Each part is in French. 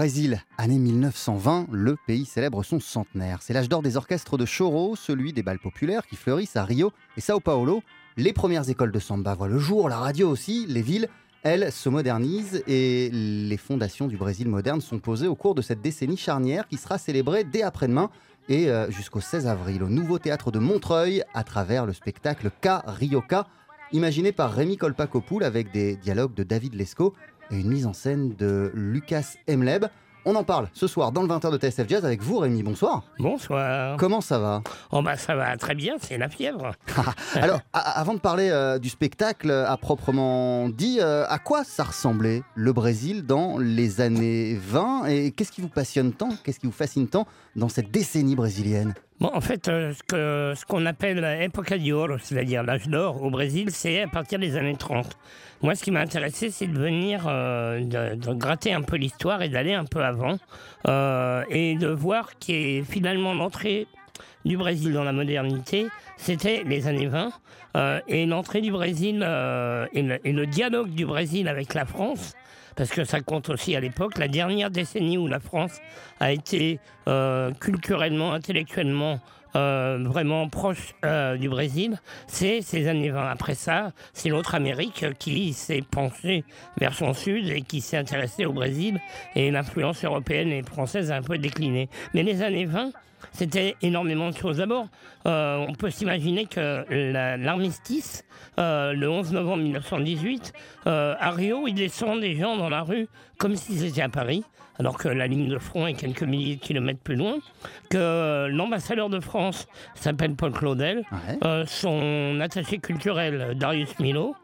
Brésil, année 1920, le pays célèbre son centenaire. C'est l'âge d'or des orchestres de choro, celui des balles populaires qui fleurissent à Rio et Sao Paulo. Les premières écoles de samba voient le jour, la radio aussi, les villes, elles, se modernisent et les fondations du Brésil moderne sont posées au cours de cette décennie charnière qui sera célébrée dès après-demain et euh, jusqu'au 16 avril au nouveau théâtre de Montreuil à travers le spectacle K Rioka, imaginé par Rémi Colpacopoul avec des dialogues de David Lescaut et une mise en scène de Lucas Emleb. On en parle ce soir dans le 20h de TSF Jazz avec vous, Rémi. Bonsoir. Bonsoir. Comment ça va? Oh bah ça va très bien, c'est la fièvre. Alors, avant de parler euh, du spectacle à proprement dit, euh, à quoi ça ressemblait le Brésil dans les années 20 et qu'est-ce qui vous passionne tant, qu'est-ce qui vous fascine tant dans cette décennie brésilienne? Bon, en fait, euh, ce qu'on ce qu'on appelle l'époque d'or, c'est-à-dire l'âge d'or au Brésil, c'est à partir des années 30. Moi, ce qui m'a intéressé, c'est de venir, euh, de, gratter un peu l'histoire et d'aller un peu avant, euh, et de voir est finalement l'entrée du Brésil dans la modernité, c'était les années 20, euh, et l'entrée du Brésil euh, et, le, dialogue du Brésil avec la France, parce que ça compte aussi à l'époque, la dernière décennie où la France a été euh, culturellement, intellectuellement euh, vraiment proche euh, du Brésil, c'est ces années 20. Après ça, c'est l'autre Amérique qui s'est penchée vers son sud et qui s'est intéressée au Brésil et l'influence européenne et française a un peu décliné. Mais les années 20, c'était énormément de choses. D'abord, euh, on peut s'imaginer que l'armistice, euh, le 11 novembre 1918, euh, à Rio, il descend des gens dans la rue comme s'ils étaient à Paris, alors que la ligne de front est quelques milliers de kilomètres plus loin, que l'ambassadeur de France s'appelle Paul Claudel, son attaché culturel Darius Milo,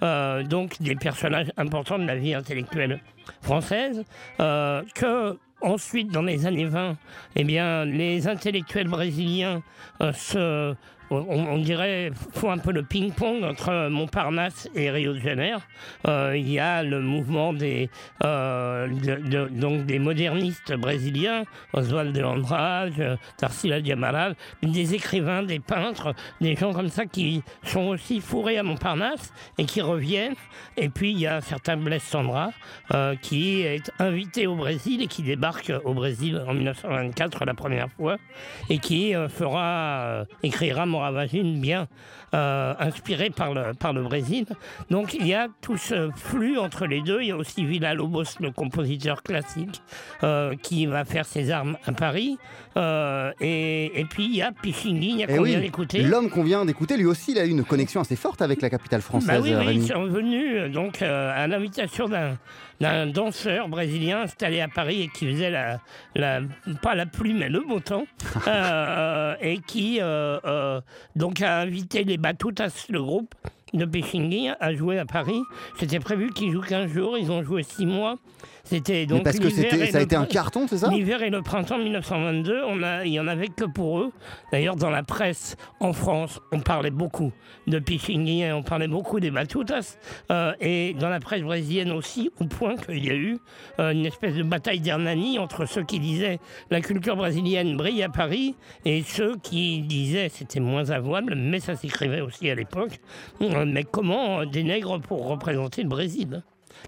donc des personnages importants de la vie intellectuelle française, que Ensuite, dans les années 20, eh bien, les intellectuels brésiliens euh, se on, dirait, faut un peu le ping-pong entre Montparnasse et Rio de Janeiro. Euh, il y a le mouvement des, euh, donc des modernistes brésiliens, Oswald de Andrade, Tarsila Diamaral, des écrivains, des peintres, des gens comme ça qui sont aussi fourrés à Montparnasse et qui reviennent. Et puis il y a un certain Blaise Sandra euh, qui est invité au Brésil et qui débarque au Brésil en 1924 la première fois et qui fera, écrira moravagine bien euh, inspirée par le, par le Brésil. Donc il y a tout ce flux entre les deux. Il y a aussi Villa Lobos, le compositeur classique, euh, qui va faire ses armes à Paris. Euh, et, et, puis il y a Pichingui, qu'on vient d'écouter. L'homme qu'on vient d'écouter, lui aussi, il a eu une connexion assez forte avec la capitale française. Bah oui, oui ils sont venus donc, à l'invitation d'un d'un danseur brésilien installé à Paris et qui faisait la, la pas la pluie mais le beau temps euh, et qui euh, donc a invité les Batutas, le groupe de Pechingui, à jouer à Paris. C'était prévu qu'ils jouent 15 jours, ils ont joué 6 mois. C'était donc parce que ça a été un carton, c'est ça? L'hiver et le printemps 1922, on a, il y en avait que pour eux. D'ailleurs, dans la presse en France, on parlait beaucoup de Pichingui, on parlait beaucoup des Batutas, euh, et dans la presse brésilienne aussi, au point qu'il y a eu euh, une espèce de bataille d'Hernani entre ceux qui disaient la culture brésilienne brille à Paris et ceux qui disaient c'était moins avouable, mais ça s'écrivait aussi à l'époque. Euh, mais comment des nègres pour représenter le Brésil?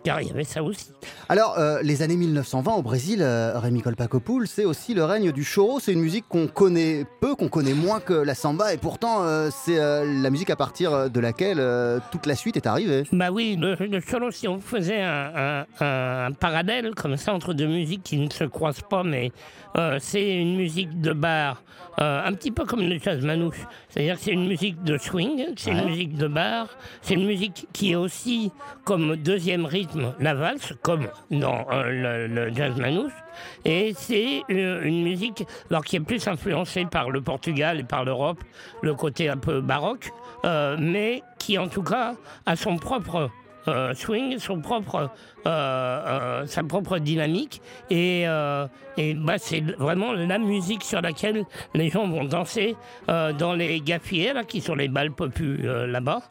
Car il y avait ça aussi. Alors, euh, les années 1920 au Brésil, euh, Rémi Colpacopoul, c'est aussi le règne du choro. C'est une musique qu'on connaît peu, qu'on connaît moins que la samba, et pourtant, euh, c'est la musique à partir de laquelle toute la suite est arrivée. Bah oui, le, choro, si on faisait un, un, parallèle comme ça entre deux musiques qui ne se croisent pas, mais c'est une musique de bar, un petit peu comme le jazz manouche. C'est-à-dire que c'est une musique de swing, c'est une musique de bar, c'est une musique qui est aussi comme deuxième rythme la valse, comme dans euh, le, jazz manouche. Et c'est une, une, musique alors, qui est plus influencée par le Portugal et par l'Europe, le côté un peu baroque, euh, mais qui en tout cas a son propre euh, swing, son propre, euh, euh, sa propre dynamique. Et, et bah, c'est vraiment la musique sur laquelle les gens vont danser dans les gaffiers, là, qui sont les balles popus là-bas,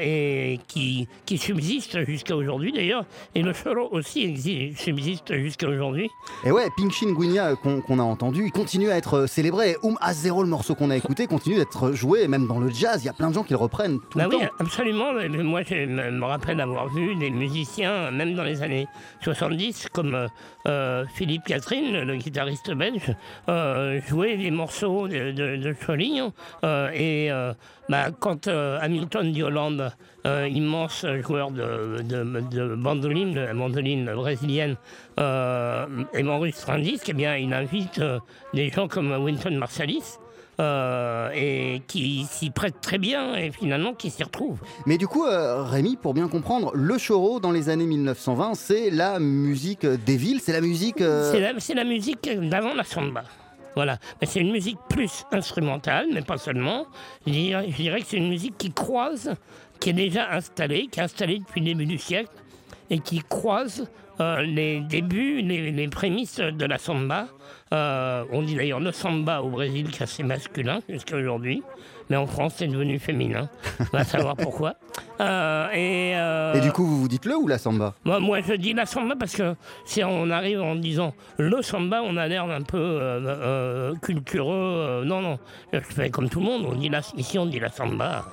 et qui, qui subsistent jusqu'à aujourd'hui d'ailleurs. Et le choro aussi subsiste jusqu'à aujourd'hui. Et ouais, Pinchin Guinia qu'on a entendu, il continue à être célébré. Um a zéro le morceau qu'on a écouté, continue d'être joué, même dans le jazz, il y a plein de gens qui le reprennent tout bah le oui, temps. Absolument, moi je me rappelle d'avoir vu des musiciens, même dans les années 70, comme euh, euh, Philippe Catherine, le guitariste belge, euh, jouer des morceaux de, de, de et bah, quand Hamilton d'Hollande, immense joueur de, de, bandoline, de bandoline brésilienne, et m'enregistre un disque, eh bien, il invite des gens comme Winton Marsalis. Euh, et qui s'y prête très bien et finalement qui s'y retrouve. Mais du coup, euh, Rémi, pour bien comprendre, le choro dans les années 1920, c'est la musique des villes, c'est la musique. Euh, c'est la, musique d'avant la samba. Voilà, mais c'est une musique plus instrumentale, mais pas seulement. Je dirais, que c'est une musique qui croise, qui est déjà installée, qui est installée depuis le début du siècle, et qui croise les débuts, les, les, prémices de la samba, euh, on dit d'ailleurs le samba au Brésil qui est assez masculin jusqu'à aujourd'hui, mais en France c'est devenu féminin. On va savoir pourquoi. Euh, euh, et, du coup, vous vous dites le ou la samba? Moi, moi, je dis la samba parce que si on arrive en disant le samba, on a l'air un peu cultureux. non, non, je fais comme tout le monde. On dit la, ici, on dit la samba.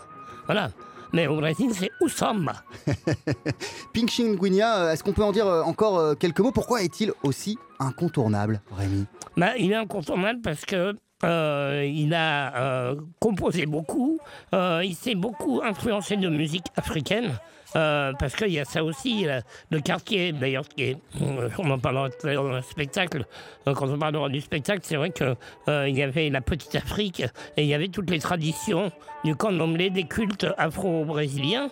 Voilà mais au Brésil, c'est Usamba. Pinching Guinia, est-ce qu'on peut en dire encore quelques mots? Pourquoi est-il aussi incontournable, Rémi? Bah, Il est incontournable parce que euh, il a euh, composé beaucoup, euh, il s'est beaucoup influencé de musique africaine. Euh, parce qu'il y a ça aussi, le quartier, d'ailleurs, on en parlera dans le spectacle, euh, quand on parlera du spectacle, c'est vrai qu'il euh, y avait la petite Afrique et il y avait toutes les traditions du candomblé, des cultes afro-brésiliens,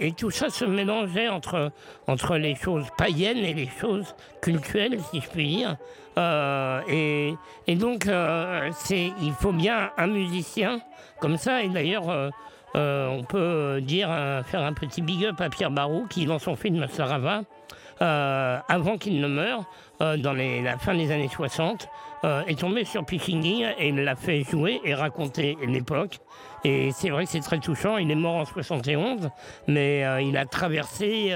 et tout ça se mélangeait entre, entre les choses païennes et les choses culturelles, si je puis dire. et, et, donc, c'est, il faut bien un musicien comme ça, et d'ailleurs, euh, on peut dire euh, faire un petit big up à Pierre Barou qui, dans son film Sarava, euh, avant qu'il ne meure, dans la fin des années 60, est tombé sur Pichingui et l'a fait jouer et raconter l'époque. Et c'est vrai que c'est très touchant. Il est mort en 71, mais il a traversé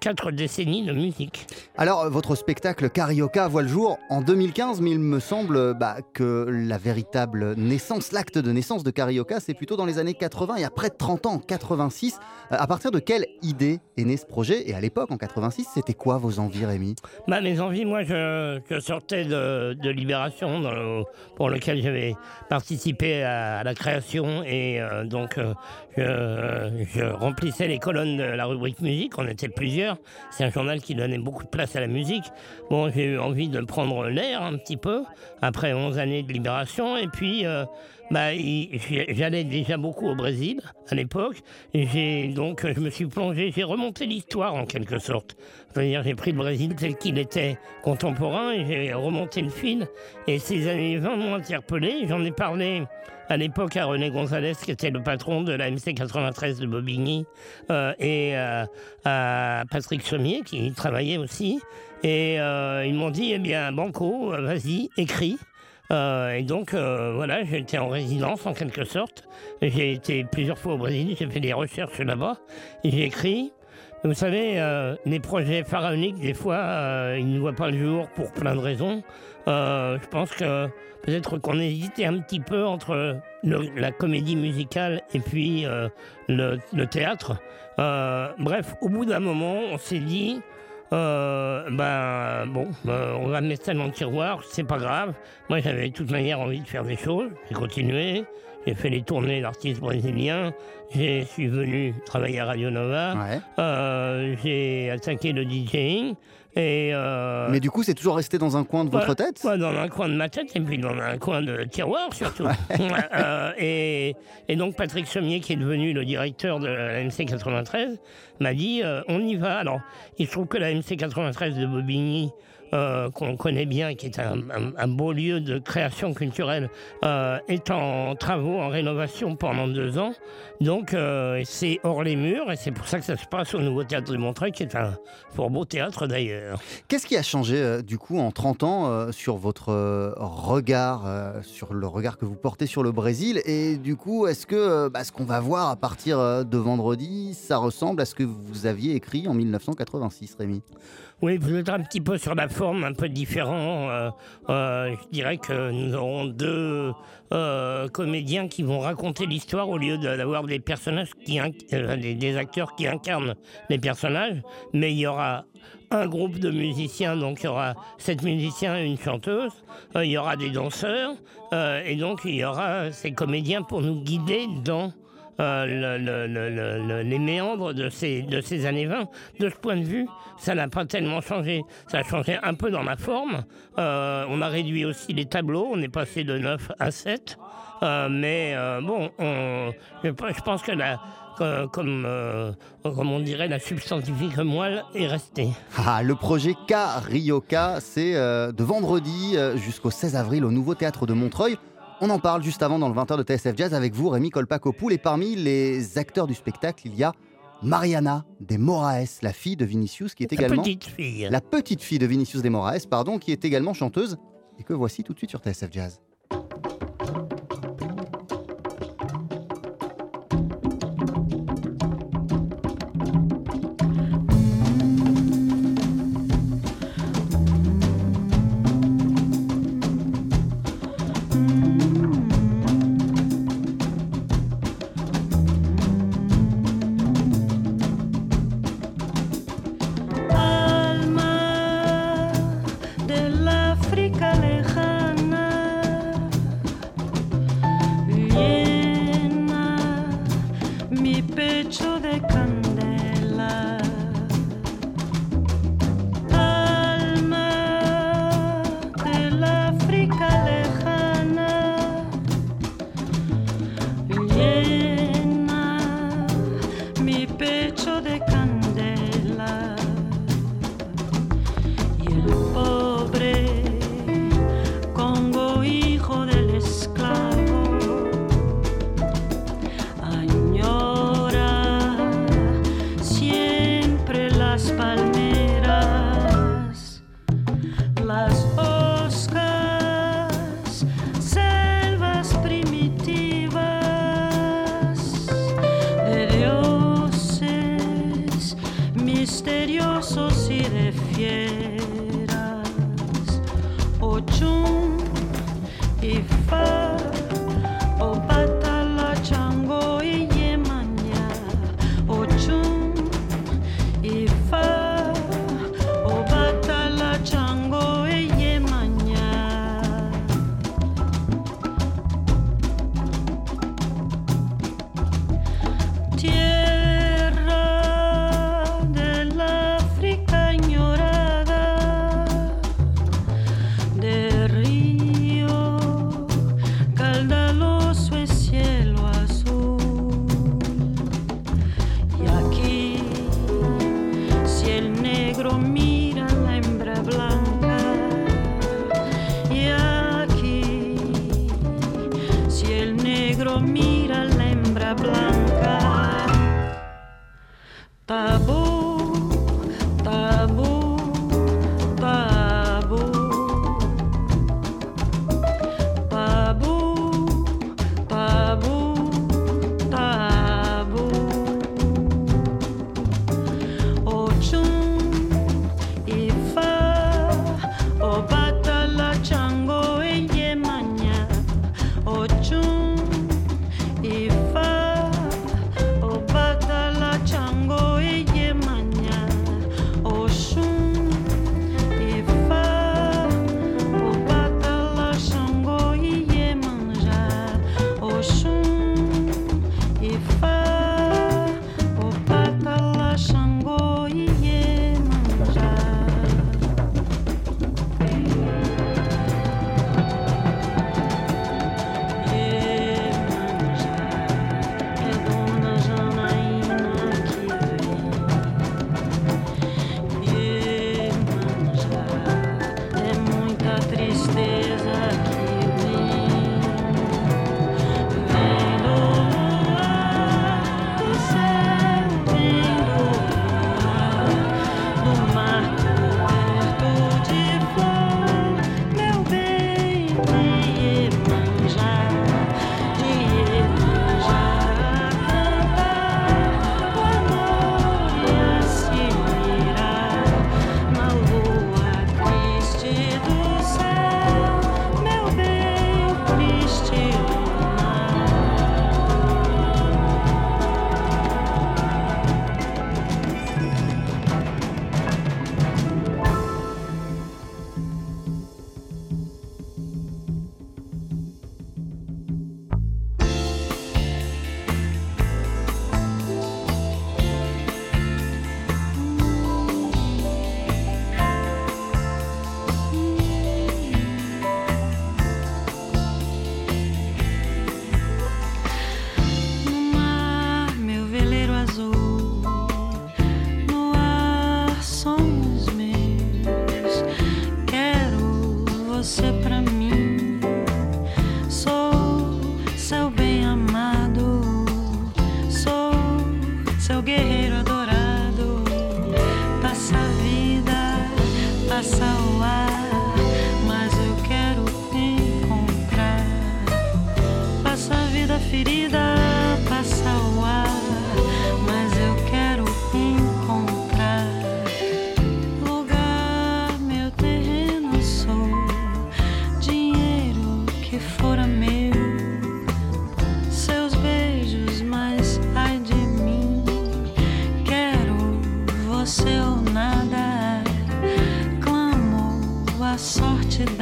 quatre décennies de musique. Alors, votre spectacle Carioca voit le jour en 2015, mais il me semble bah, que la véritable naissance, l'acte de naissance de Carioca, c'est plutôt dans les années 80, il y a près de 30 ans, 86. à partir de quelle idée est né ce projet? Et à l'époque, en 86. C'était quoi vos envies, Rémi? Bah, Mes envies, moi, je, sortais de, Libération, pour lequel j'avais participé à, la création. Et euh, donc, euh, je, remplissais les colonnes de la rubrique musique. On était plusieurs. C'est un journal qui donnait beaucoup de place à la musique. Bon, j'ai eu envie de prendre l'air un petit peu, après 11 années de Libération. Et puis, euh, bah, j'allais déjà beaucoup au Brésil à l'époque. Donc je me suis plongé, j'ai remonté l'histoire en quelque sorte. C'est-à-dire j'ai pris le Brésil tel qu'il était contemporain et j'ai remonté le fil. Et ces années 20 m'ont interpellé. J'en ai parlé à l'époque à René Gonzalez, qui était le patron de la MC 93 de Bobigny, euh, et euh, à Patrick Sommier, qui travaillait aussi. Et euh, ils m'ont dit, eh bien, Banco, vas-y, écris. Euh, et donc, euh, voilà, j'étais en résidence en quelque sorte. J'ai été plusieurs fois au Brésil, j'ai fait des recherches là-bas, j'ai écrit. Vous savez, euh, les projets pharaoniques, des fois, ils ne voient pas le jour pour plein de raisons. je pense que peut-être qu'on hésitait un petit peu entre la comédie musicale et puis le, théâtre. bref, au bout d'un moment, on s'est dit, euh, ben bon, ben, on va mettre ça dans le tiroir, c'est pas grave. Moi j'avais de toute manière envie de faire des choses, j'ai continué, j'ai fait les tournées d'artistes brésiliens, j'ai suis venu travailler à Radio Nova, euh, j'ai attaqué le DJing, euh, Mais du coup, c'est toujours resté dans un coin de votre tête Dans un coin de ma tête et puis dans un coin de tiroir surtout. Euh, et, donc Patrick Sommier, qui est devenu le directeur de la MC 93, m'a dit euh, on y va. Alors, il se trouve que la MC 93 de Bobigny, euh, qu'on connaît bien, qui est un, beau lieu de création culturelle, euh, est en travaux, en rénovation pendant deux ans. Donc euh, c'est hors les murs et c'est pour ça que ça se passe au Nouveau Théâtre de Montreuil, qui est un fort beau théâtre d'ailleurs. Qu'est-ce qui a changé du coup en 30 ans sur votre regard, sur le regard que vous portez sur le Brésil? Et du coup, est-ce que bah, ce qu'on va voir à partir de vendredi, ça ressemble à ce que vous aviez écrit en 1986, Rémi? Oui, vous êtes un petit peu sur la forme, un peu différent. Euh, euh, je dirais que nous aurons deux euh, comédiens qui vont raconter l'histoire au lieu d'avoir des personnages qui des, acteurs qui incarnent les personnages. Mais il y aura un groupe de musiciens, donc il y aura sept musiciens et une chanteuse. il y aura des danseurs et donc il y aura ces comédiens pour nous guider dans euh, les méandres de ces, de ces années 20. De ce point de vue, ça n'a pas tellement changé. Ça a changé un peu dans la forme. Euh, on a réduit aussi les tableaux. On est passé de 9 à 7. Euh, mais bon, je, pense que la, comme, comme on dirait, la substantifique moelle est restée. Ah, le projet K Ryoka, c'est de vendredi jusqu'au 16 avril au Nouveau Théâtre de Montreuil. On en parle juste avant dans le 20h de TSF Jazz avec vous, Rémi Colpacopoul. Et parmi les acteurs du spectacle, il y a Mariana de Moraes, la fille de Vinicius, qui est également. La petite fille. La petite fille de Vinicius de Moraes, pardon, qui est également chanteuse. Et que voici tout de suite sur TSF Jazz. misteriosos y de fiel.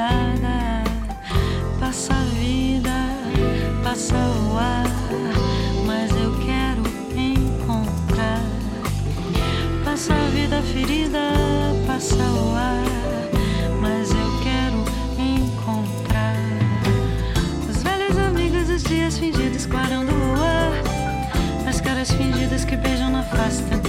estrada, passa a vida, passa o ar, mas eu quero encontrar. Passa a vida ferida, passa o ar, mas eu quero encontrar. Os velhos amigos, os dias fingidos, clarão do ar, as caras fingidas que beijam na face.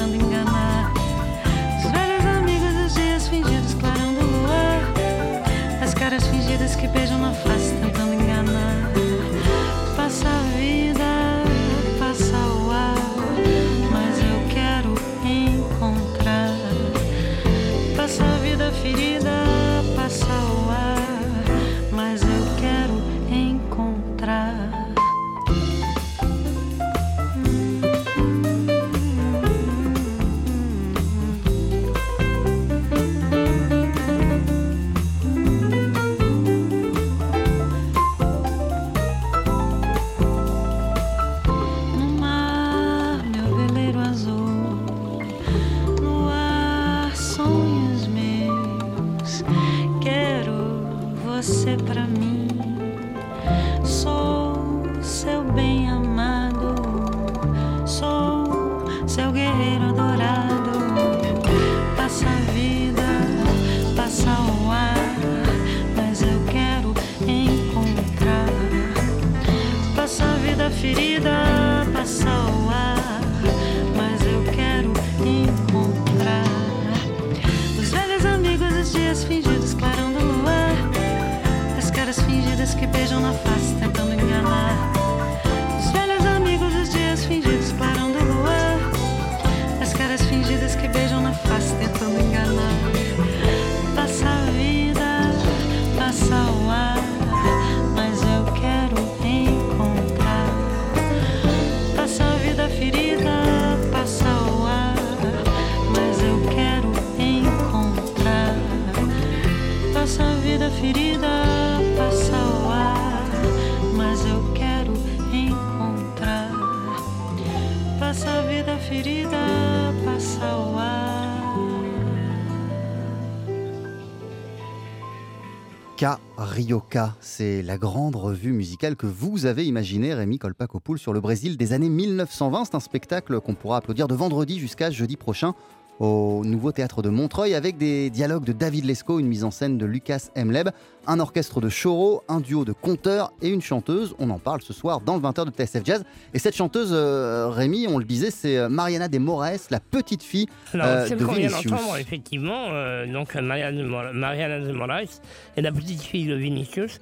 Carioca, c'est la grande revue musicale que vous avez imaginée, Rémi Colpacopoul, sur le Brésil des années 1920. C'est un spectacle qu'on pourra applaudir de vendredi jusqu'à jeudi prochain au nouveau théâtre de Montreuil avec des dialogues de David Lescaut, une mise en scène de Lucas Emleb, un orchestre de choro, un duo de conteurs et une chanteuse. On en parle ce soir dans le 20h de TSF Jazz. Et cette chanteuse, euh, Rémi, on le disait, c'est euh, Mariana de Moraes, la petite fille Alors, euh, de Vinicius. effectivement, euh, donc Mariana de, Mor- Mariana de Moraes est la petite fille de Vinicius.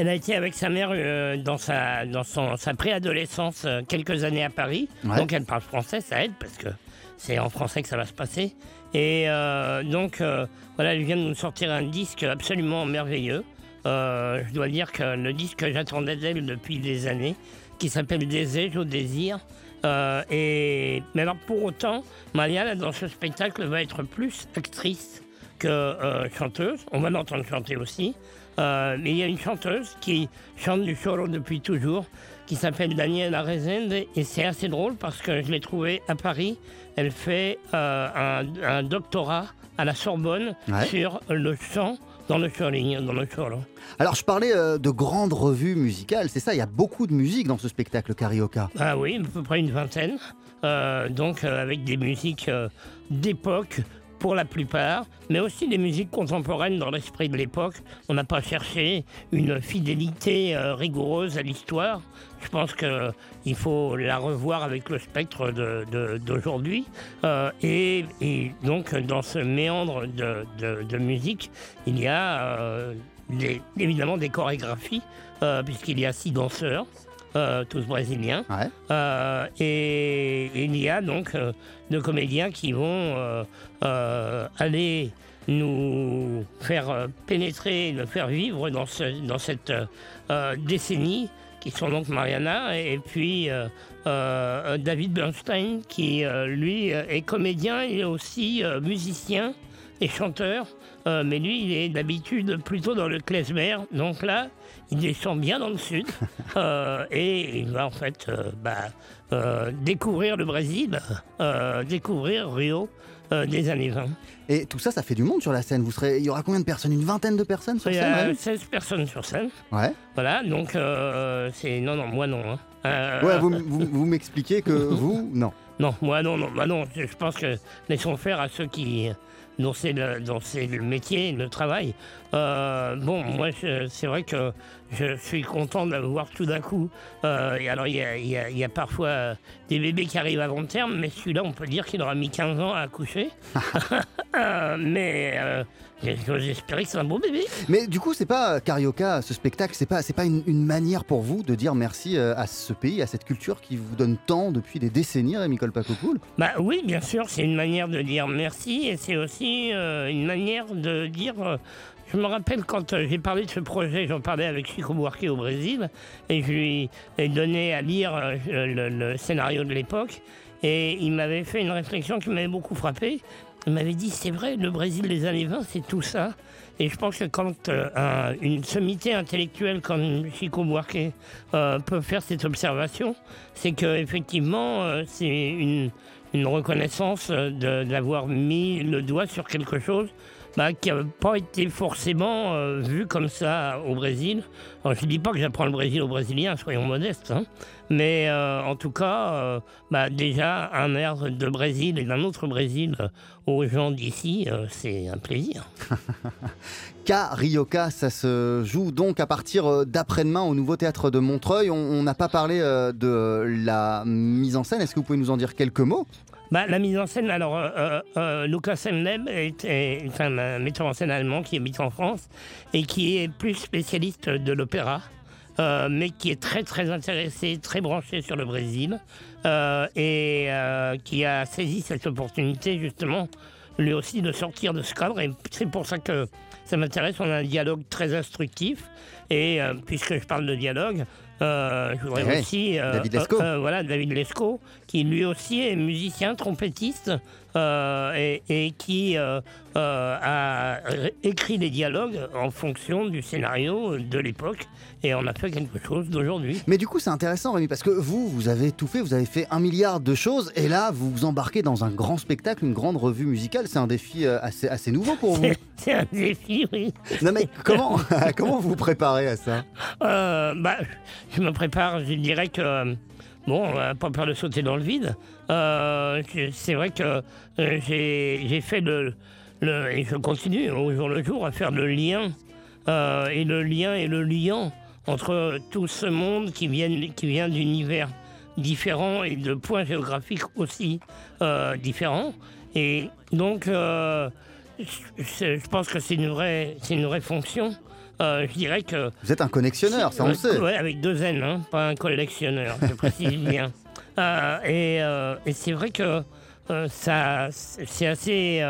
Elle a été avec sa mère euh, dans sa, dans son, sa préadolescence euh, quelques années à Paris. Ouais. Donc elle parle français, ça aide parce que c'est en français que ça va se passer. Et euh, donc voilà, elle vient de nous sortir un disque absolument merveilleux. Je dois dire que le disque que j'attendais d'elle depuis des années, qui s'appelle Désir au désir. Et, mais alors pour autant, Mariana dans ce spectacle va être plus actrice que chanteuse. On va l'entendre chanter aussi. Euh, mais il y a une chanteuse qui chante du choro depuis toujours, qui s'appelle Daniela Rezende, et c'est assez drôle parce que je l'ai trouvée à Paris. Elle fait euh, un, un doctorat à la Sorbonne Ouais. sur le chant dans le dans le choro. Alors, je parlais euh, de grandes revues musicales, c'est ça, il y a beaucoup de musique dans ce spectacle Carioca. Ah oui, à peu près une vingtaine. Euh, donc euh, avec des musiques d'époque pour la plupart, mais aussi des musiques contemporaines dans l'esprit de l'époque. On n'a pas cherché une fidélité euh, rigoureuse à l'histoire. Je pense qu'il faut la revoir avec le spectre d'aujourd'hui. Euh, et, donc dans ce méandre de, musique, il y a euh, évidemment des chorégraphies, puisqu'il y a six danseurs. Euh, tous brésiliens. Ouais. Euh, et, il y a donc euh, deux comédiens qui vont aller nous faire pénétrer, nous faire vivre dans, ce- dans cette décennie, qui sont donc Mariana et puis euh, euh, David Bernstein, qui euh, lui est comédien et aussi euh, musicien et chanteur. Mais lui, il est d'habitude plutôt dans le klezmer. Donc là, il descend bien dans le sud. Euh, et il va en fait euh, bah, euh, découvrir le Brésil, découvrir Rio des années 20. Et tout ça, ça fait du monde sur la scène. Vous serez... Il y aura combien de personnes? Une vingtaine de personnes sur Il y scène a Rémi 16 personnes sur scène. Ouais. Voilà, donc c'est. Non, non, moi non. hein. Ouais, vous, vous, vous m'expliquez que vous, non. Non, moi non, non, bah non. Je pense que laissons faire à ceux qui dont c'est le, dont c'est le métier, le travail. Euh, bon, moi, c'est vrai que je suis content de voir tout d'un coup. Euh, et alors, il y a, il y a- il y a parfois euh, des bébés qui arrivent avant terme, mais celui-là, on peut dire qu'il aura mis 15 ans à accoucher. Euh, mais espérer que c'est un beau bébé. Mais du coup, c'est pas Carioca, ce spectacle, c'est pas, c'est pas une, une manière pour vous de dire merci à ce pays, à cette culture qui vous donne tant depuis des décennies, Rémi Colpacopoul Bah oui, bien sûr, c'est une manière de dire merci et c'est aussi euh, une manière de dire. euh, je me rappelle quand euh, j'ai parlé de ce projet, j'en parlais avec Chico Buarque au Brésil et je lui ai donné à lire le scénario de l'époque et il m'avait fait une réflexion qui m'avait beaucoup frappé. Il m'avait dit c'est vrai, le Brésil des années 20, c'est tout ça. Et je pense que quand euh, un- une sommité intellectuelle comme Chico Buarque euh, peut faire cette observation, c'est qu'effectivement, c'est une, une reconnaissance euh, d'avoir mis le doigt sur quelque chose bah, qui n'a pas été forcément euh, vu comme ça au Brésil. Alors, je ne dis pas que j'apprends le Brésil aux Brésiliens, soyons modestes, hein. mais euh, en tout cas, euh, bah, déjà un air de Brésil et d'un autre Brésil aux gens d'ici, c'est un plaisir. Carioca, ça se joue donc à partir d'après-demain au nouveau théâtre de Montreuil. On- n'a pas parlé de la mise en scène. Est-ce que vous pouvez nous en dire quelques mots? Bah, la mise en scène, alors euh, euh, euh, Lucas Emleb est, un, metteur en scène allemand qui habite en France et qui est plus spécialiste de l'opéra, euh, mais qui est très très intéressé, très branché sur le Brésil et qui a saisi cette opportunité justement lui aussi de sortir de ce cadre et c'est pour ça que ça m'intéresse. On a un dialogue très instructif et puisque je parle de dialogue, Euh, je voudrais Eh aussi euh, David Lescaut. euh, voilà David Lescaut, qui lui aussi est musicien, trompettiste euh, et, et qui euh, euh, a écrit les dialogues en fonction du scénario de l'époque et on a fait quelque chose d'aujourd'hui. Mais du coup, c'est intéressant, Rémi, parce que vous, vous avez tout fait, vous avez fait un milliard de choses, et là, vous vous embarquez dans un grand spectacle, une grande revue musicale. C'est un défi assez, assez nouveau pour vous. C'est- C'est un défi, oui. Non, mais comment, comment vous vous préparez à ça? Euh, bah, je me prépare, je dirais que. Bon, pas peur de sauter dans le vide. Euh, c'est vrai que euh, j'ai fait le. Et je continue au jour le jour à faire le lien. euh, et le lien et le liant entre tout ce monde qui vient, qui vient d'univers différents et de points géographiques aussi différents. Et donc, je, je pense que c'est une, vraie- c'est une vraie fonction. Euh, je dirais que Vous êtes un connexionnaire, ça on le sait. ouais, avec deux N, hein, pas un collectionneur, je précise bien. Euh, et euh, et c'est vrai que ça, c'est assez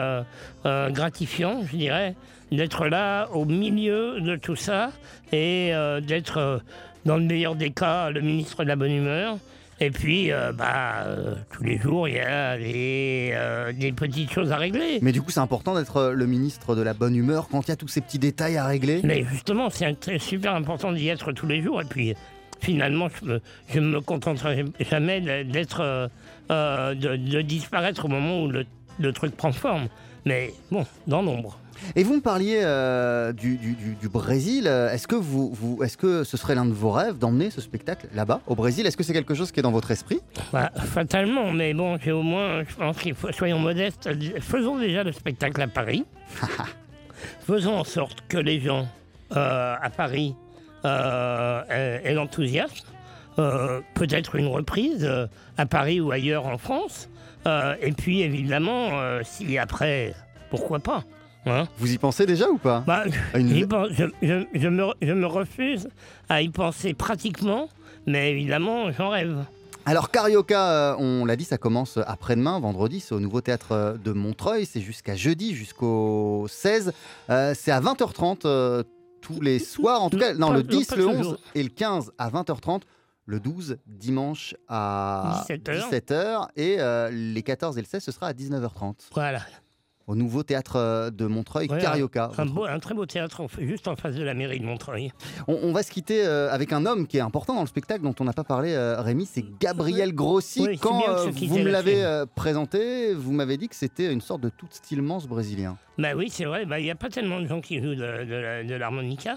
gratifiant, je dirais, d'être là au milieu de tout ça et d'être, dans le meilleur des cas, le ministre de la bonne humeur. Et puis, euh, bah, euh, tous les jours, il y a des, euh, des petites choses à régler. Mais du coup, c'est important d'être le ministre de la bonne humeur quand il y a tous ces petits détails à régler. Mais justement, c'est un- super important d'y être tous les jours. Et puis, finalement, je me, je me contenterai jamais d'être, euh, euh, de, de disparaître au moment où le, le truc prend forme. Mais bon, dans l'ombre. Et vous me parliez euh, du, du- du- Brésil. Est-ce que, vous, vous, est-ce que ce serait l'un de vos rêves d'emmener ce spectacle là-bas, au Brésil? Est-ce que c'est quelque chose qui est dans votre esprit? Bah, fatalement, mais bon, j'ai au moins, je pense qu'il faut, soyons modestes, faisons déjà le spectacle à Paris. faisons en sorte que les gens euh, à Paris euh, aient, aient l'enthousiasme. Euh, Peut-être une reprise euh, à Paris ou ailleurs en France. Euh, et puis évidemment, si après, pourquoi pas hein Vous y pensez déjà ou pas Bah, une- pense- je, je- je me, je me refuse à y penser pratiquement, mais évidemment, j'en rêve. Alors Carioca, euh, on l'a dit, ça commence après-demain, vendredi, c'est au nouveau théâtre euh, de Montreuil, c'est jusqu'à jeudi, jusqu'au 16. Euh, c'est à 20h30 euh, tous les soirs, en tout cas, non, le non, 10, pas le tous les 11 jours. et le 15 à 20h30. Le 12, dimanche à 17h. 17h. Et euh, les 14 et le 16, ce sera à 19h30. Voilà. Au nouveau théâtre euh, de Montreuil, Ouais, Carioca. Un, beau- un très beau théâtre juste en face de la mairie de Montreuil. On, on va se quitter euh, avec un homme qui est important dans le spectacle dont on n'a pas parlé, euh, Rémi, c'est Gabriel Grossi. Oui, Quand vous me l'avez présenté, vous m'avez dit que c'était une sorte de tout stylement brésilien. Bah oui, c'est vrai, bah, il n'y a pas tellement de gens qui jouent de, de la- de l'harmonica.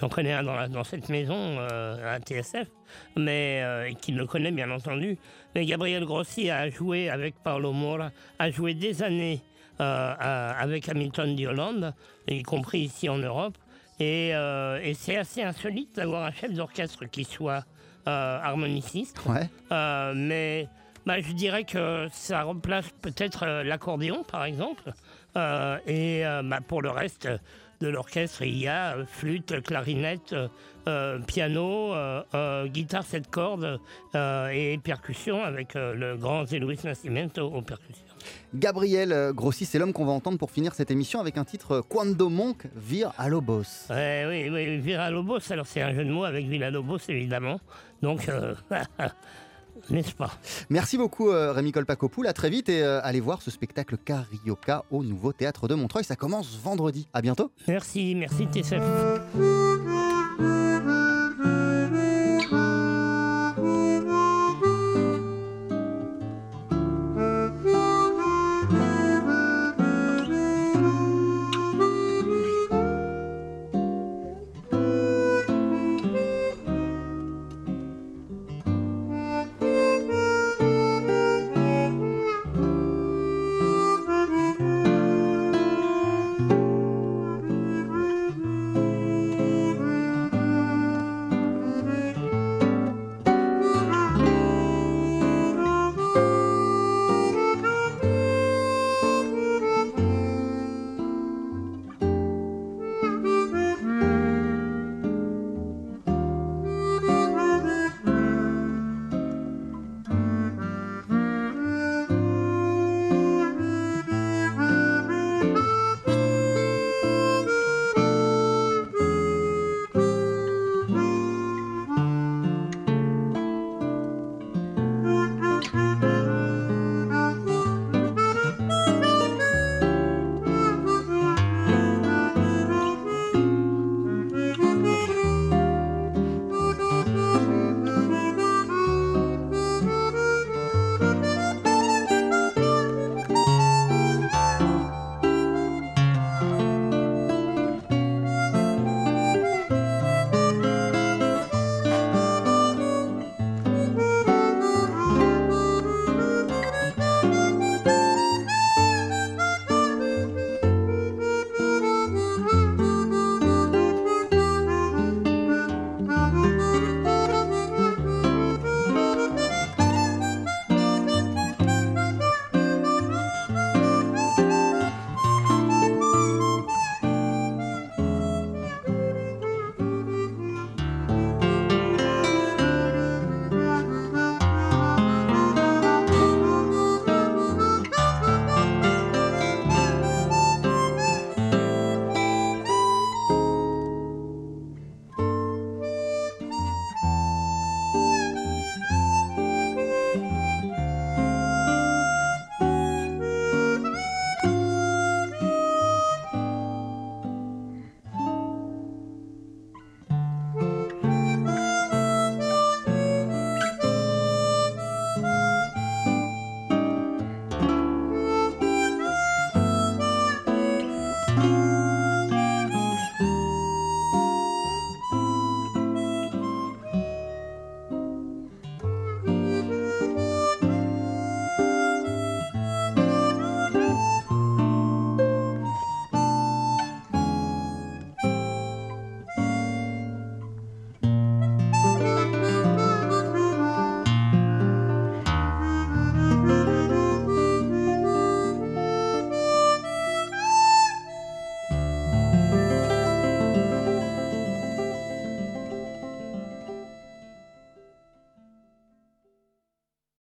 J'en connais un dans, la- dans cette maison, euh, à TSF, mais euh, qui le connaît bien entendu. Mais Gabriel Grossi a joué avec Paolo Mora, a joué des années avec Hamilton d'Hollande, y compris ici en Europe. Et, euh, et c'est assez insolite d'avoir un chef d'orchestre qui soit euh, harmoniciste. Ouais. Euh, mais bah, je dirais que ça remplace peut-être euh, l'accordéon, par exemple. Euh, et euh, bah, pour le reste de l'orchestre, il y a euh, flûte, clarinette, euh, euh, piano, euh, euh, guitare sept cordes euh, et percussion avec euh, le grand Zé Luis Nascimento aux percussions. Gabriel euh, Grossi, c'est l'homme qu'on va entendre pour finir cette émission avec un titre euh, Quando Monk vire à Lobos. Ouais, oui, oui, Villalobos, alors c'est un jeu de mots avec Villalobos évidemment. Donc, euh, n'est-ce pas? Merci beaucoup euh, Rémi à très vite et euh, allez voir ce spectacle Carioca au nouveau théâtre de Montreuil. Ça commence vendredi. À bientôt. Merci, merci TSF.